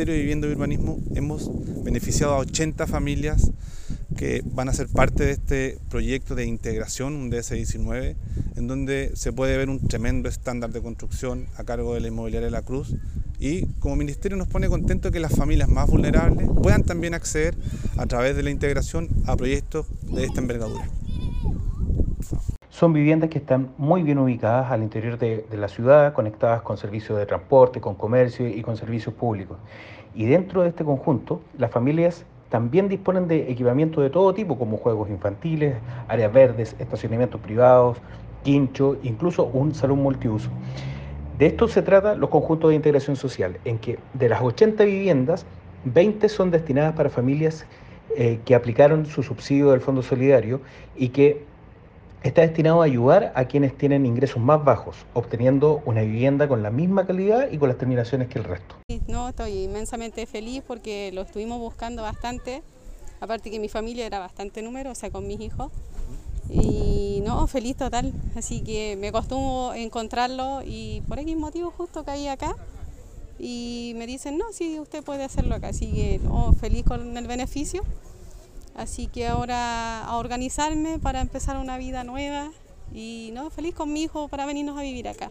Ministerio de Vivienda y Urbanismo hemos beneficiado a 80 familias que van a ser parte de este proyecto de integración, un DS-19, en donde se puede ver un tremendo estándar de construcción a cargo de la inmobiliaria de la Cruz y como ministerio nos pone contento que las familias más vulnerables puedan también acceder a través de la integración a proyectos de esta envergadura. Son viviendas que están muy bien ubicadas al interior de, la ciudad, conectadas con servicios de transporte, con comercio y con servicios públicos. Y dentro de este conjunto, las familias también disponen de equipamiento de todo tipo, como juegos infantiles, áreas verdes, estacionamientos privados, quincho, incluso un salón multiuso. De esto se trata los conjuntos de integración social, en que de las 80 viviendas, 20 son destinadas para familias eh, que aplicaron su subsidio del Fondo Solidario y que está destinado a ayudar a quienes tienen ingresos más bajos, obteniendo una vivienda con la misma calidad y con las terminaciones que el resto. No, estoy inmensamente feliz porque lo estuvimos buscando bastante, aparte que mi familia era bastante numerosa con mis hijos. Y no, feliz total, así que me costó encontrarlo y por X motivo justo caí acá y me dicen, no, sí, usted puede hacerlo acá, así que no, feliz con el beneficio. Así que ahora a organizarme para empezar una vida nueva y no feliz con mi hijo para venirnos a vivir acá.